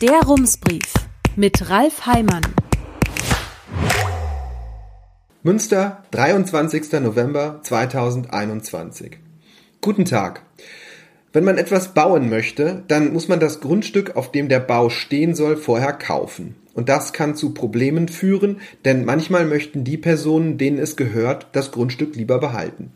Der Rumsbrief mit Ralf Heimann. Münster, 23. November 2021. Guten Tag. Wenn man etwas bauen möchte, dann muss man das Grundstück, auf dem der Bau stehen soll, vorher kaufen. Und das kann zu Problemen führen, denn manchmal möchten die Personen, denen es gehört, das Grundstück lieber behalten.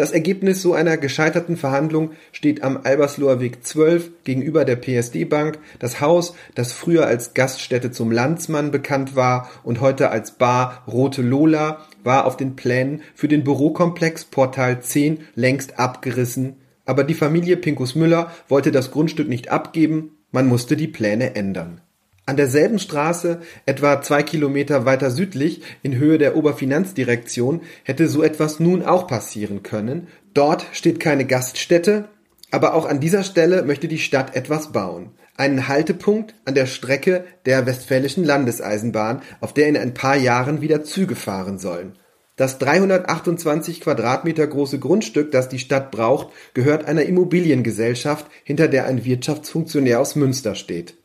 Das Ergebnis so einer gescheiterten Verhandlung steht am Albersloher Weg 12 gegenüber der PSD Bank. Das Haus, das früher als Gaststätte zum Landsmann bekannt war und heute als Bar Rote Lola, war auf den Plänen für den Bürokomplex Portal 10 längst abgerissen aber die Familie Pinkus Müller wollte das Grundstück nicht abgeben, man musste die Pläne ändern. An derselben Straße, etwa zwei Kilometer weiter südlich, in Höhe der Oberfinanzdirektion, hätte so etwas nun auch passieren können. Dort steht keine Gaststätte, aber auch an dieser Stelle möchte die Stadt etwas bauen. Einen Haltepunkt an der Strecke der Westfälischen Landeseisenbahn, auf der in ein paar Jahren wieder Züge fahren sollen. Das 328 Quadratmeter große Grundstück, das die Stadt braucht, gehört einer Immobiliengesellschaft, hinter der ein Wirtschaftsfunktionär aus Münster steht.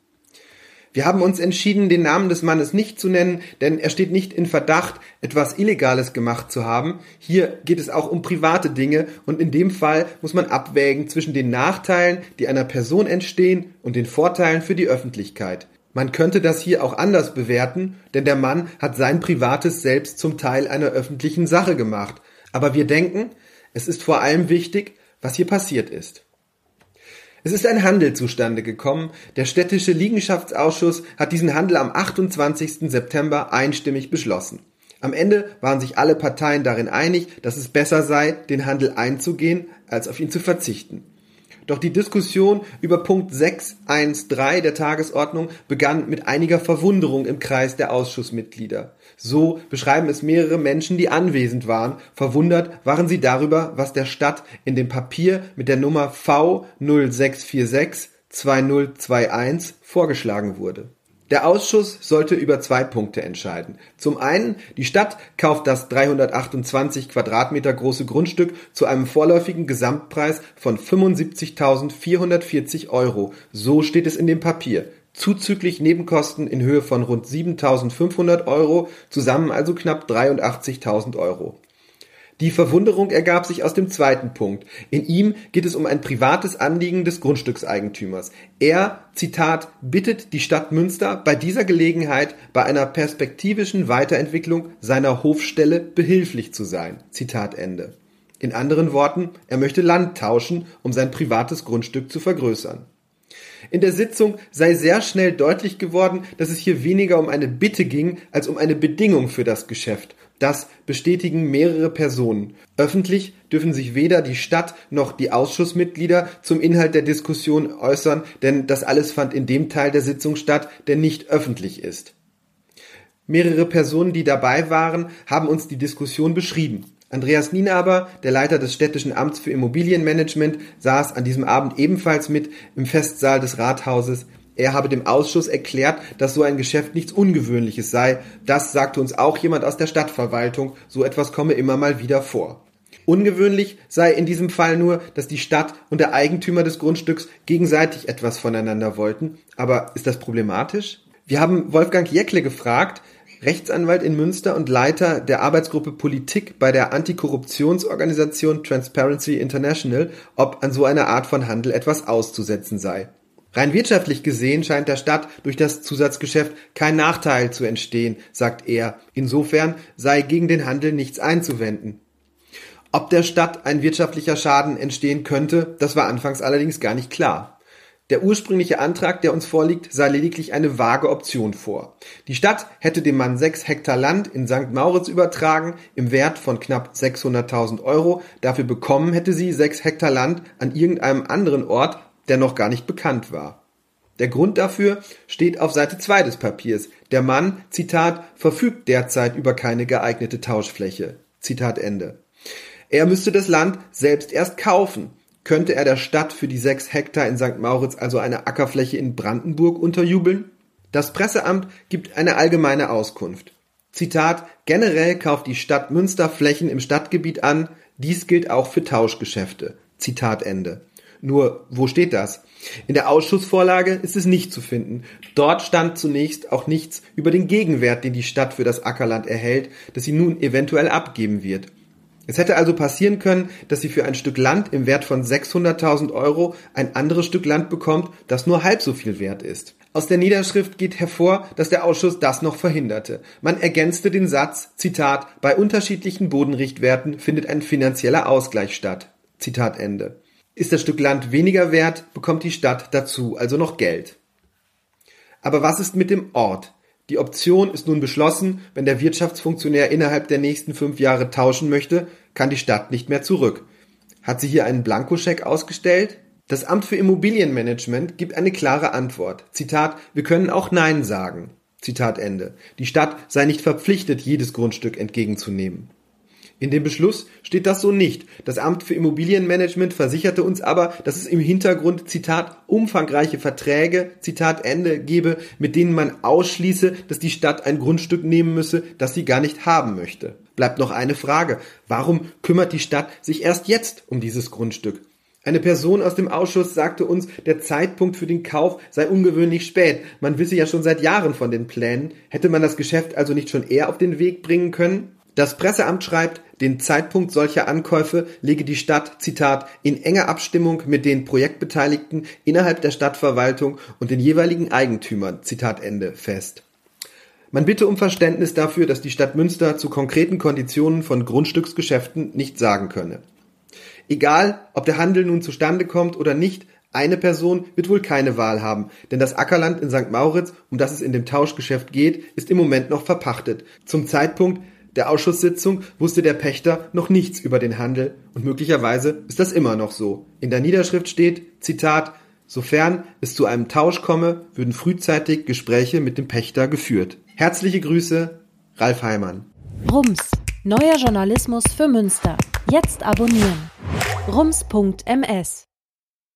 Wir haben uns entschieden, den Namen des Mannes nicht zu nennen, denn er steht nicht in Verdacht, etwas Illegales gemacht zu haben. Hier geht es auch um private Dinge und in dem Fall muss man abwägen zwischen den Nachteilen, die einer Person entstehen, und den Vorteilen für die Öffentlichkeit. Man könnte das hier auch anders bewerten, denn der Mann hat sein Privates selbst zum Teil einer öffentlichen Sache gemacht. Aber wir denken, es ist vor allem wichtig, was hier passiert ist. Es ist ein Handel zustande gekommen. Der städtische Liegenschaftsausschuss hat diesen Handel am 28. September einstimmig beschlossen. Am Ende waren sich alle Parteien darin einig, dass es besser sei, den Handel einzugehen, als auf ihn zu verzichten. Doch die Diskussion über Punkt 6.1.3 der Tagesordnung begann mit einiger Verwunderung im Kreis der Ausschussmitglieder. So beschreiben es mehrere Menschen, die anwesend waren. Verwundert waren sie darüber, was der Stadt in dem Papier mit der Nummer V0646 2021 vorgeschlagen wurde. Der Ausschuss sollte über zwei Punkte entscheiden. Zum einen, die Stadt kauft das 328 Quadratmeter große Grundstück zu einem vorläufigen Gesamtpreis von 75.440 Euro. So steht es in dem Papier. Zuzüglich Nebenkosten in Höhe von rund 7.500 Euro, zusammen also knapp 83.000 Euro. Die Verwunderung ergab sich aus dem zweiten Punkt. In ihm geht es um ein privates Anliegen des Grundstückseigentümers. Er, Zitat, bittet die Stadt Münster bei dieser Gelegenheit bei einer perspektivischen Weiterentwicklung seiner Hofstelle behilflich zu sein. Zitat Ende. In anderen Worten, er möchte Land tauschen, um sein privates Grundstück zu vergrößern. In der Sitzung sei sehr schnell deutlich geworden, dass es hier weniger um eine Bitte ging als um eine Bedingung für das Geschäft das bestätigen mehrere Personen. Öffentlich dürfen sich weder die Stadt noch die Ausschussmitglieder zum Inhalt der Diskussion äußern, denn das alles fand in dem Teil der Sitzung statt, der nicht öffentlich ist. Mehrere Personen, die dabei waren, haben uns die Diskussion beschrieben. Andreas Nienaber, der Leiter des städtischen Amts für Immobilienmanagement, saß an diesem Abend ebenfalls mit im Festsaal des Rathauses. Er habe dem Ausschuss erklärt, dass so ein Geschäft nichts Ungewöhnliches sei. Das sagte uns auch jemand aus der Stadtverwaltung. So etwas komme immer mal wieder vor. Ungewöhnlich sei in diesem Fall nur, dass die Stadt und der Eigentümer des Grundstücks gegenseitig etwas voneinander wollten. Aber ist das problematisch? Wir haben Wolfgang Jäckle gefragt, Rechtsanwalt in Münster und Leiter der Arbeitsgruppe Politik bei der Antikorruptionsorganisation Transparency International, ob an so einer Art von Handel etwas auszusetzen sei. Rein wirtschaftlich gesehen scheint der Stadt durch das Zusatzgeschäft kein Nachteil zu entstehen, sagt er. Insofern sei gegen den Handel nichts einzuwenden. Ob der Stadt ein wirtschaftlicher Schaden entstehen könnte, das war anfangs allerdings gar nicht klar. Der ursprüngliche Antrag, der uns vorliegt, sah lediglich eine vage Option vor. Die Stadt hätte dem Mann sechs Hektar Land in St. Mauritz übertragen, im Wert von knapp 600.000 Euro. Dafür bekommen hätte sie sechs Hektar Land an irgendeinem anderen Ort, der noch gar nicht bekannt war. Der Grund dafür steht auf Seite 2 des Papiers. Der Mann, Zitat, verfügt derzeit über keine geeignete Tauschfläche. Zitat Ende. Er müsste das Land selbst erst kaufen. Könnte er der Stadt für die sechs Hektar in St. Mauritz also eine Ackerfläche in Brandenburg unterjubeln? Das Presseamt gibt eine allgemeine Auskunft. Zitat, generell kauft die Stadt Münster Flächen im Stadtgebiet an. Dies gilt auch für Tauschgeschäfte. Zitat Ende. Nur, wo steht das? In der Ausschussvorlage ist es nicht zu finden. Dort stand zunächst auch nichts über den Gegenwert, den die Stadt für das Ackerland erhält, das sie nun eventuell abgeben wird. Es hätte also passieren können, dass sie für ein Stück Land im Wert von 600.000 Euro ein anderes Stück Land bekommt, das nur halb so viel wert ist. Aus der Niederschrift geht hervor, dass der Ausschuss das noch verhinderte. Man ergänzte den Satz, Zitat, bei unterschiedlichen Bodenrichtwerten findet ein finanzieller Ausgleich statt. Zitat Ende. Ist das Stück Land weniger wert, bekommt die Stadt dazu also noch Geld. Aber was ist mit dem Ort? Die Option ist nun beschlossen, wenn der Wirtschaftsfunktionär innerhalb der nächsten fünf Jahre tauschen möchte, kann die Stadt nicht mehr zurück. Hat sie hier einen Blankoscheck ausgestellt? Das Amt für Immobilienmanagement gibt eine klare Antwort. Zitat, wir können auch Nein sagen. Zitat Ende. Die Stadt sei nicht verpflichtet, jedes Grundstück entgegenzunehmen. In dem Beschluss steht das so nicht. Das Amt für Immobilienmanagement versicherte uns aber, dass es im Hintergrund, Zitat, umfangreiche Verträge, Zitat Ende, gebe, mit denen man ausschließe, dass die Stadt ein Grundstück nehmen müsse, das sie gar nicht haben möchte. Bleibt noch eine Frage. Warum kümmert die Stadt sich erst jetzt um dieses Grundstück? Eine Person aus dem Ausschuss sagte uns, der Zeitpunkt für den Kauf sei ungewöhnlich spät. Man wisse ja schon seit Jahren von den Plänen. Hätte man das Geschäft also nicht schon eher auf den Weg bringen können? Das Presseamt schreibt, den Zeitpunkt solcher Ankäufe lege die Stadt, Zitat, in enger Abstimmung mit den Projektbeteiligten innerhalb der Stadtverwaltung und den jeweiligen Eigentümern, Zitat Ende, fest. Man bitte um Verständnis dafür, dass die Stadt Münster zu konkreten Konditionen von Grundstücksgeschäften nicht sagen könne. Egal, ob der Handel nun zustande kommt oder nicht, eine Person wird wohl keine Wahl haben, denn das Ackerland in St. Mauritz, um das es in dem Tauschgeschäft geht, ist im Moment noch verpachtet. Zum Zeitpunkt, der Ausschusssitzung wusste der Pächter noch nichts über den Handel und möglicherweise ist das immer noch so. In der Niederschrift steht, Zitat, sofern es zu einem Tausch komme, würden frühzeitig Gespräche mit dem Pächter geführt. Herzliche Grüße, Ralf Heimann. Rums, neuer Journalismus für Münster. Jetzt abonnieren. rums.ms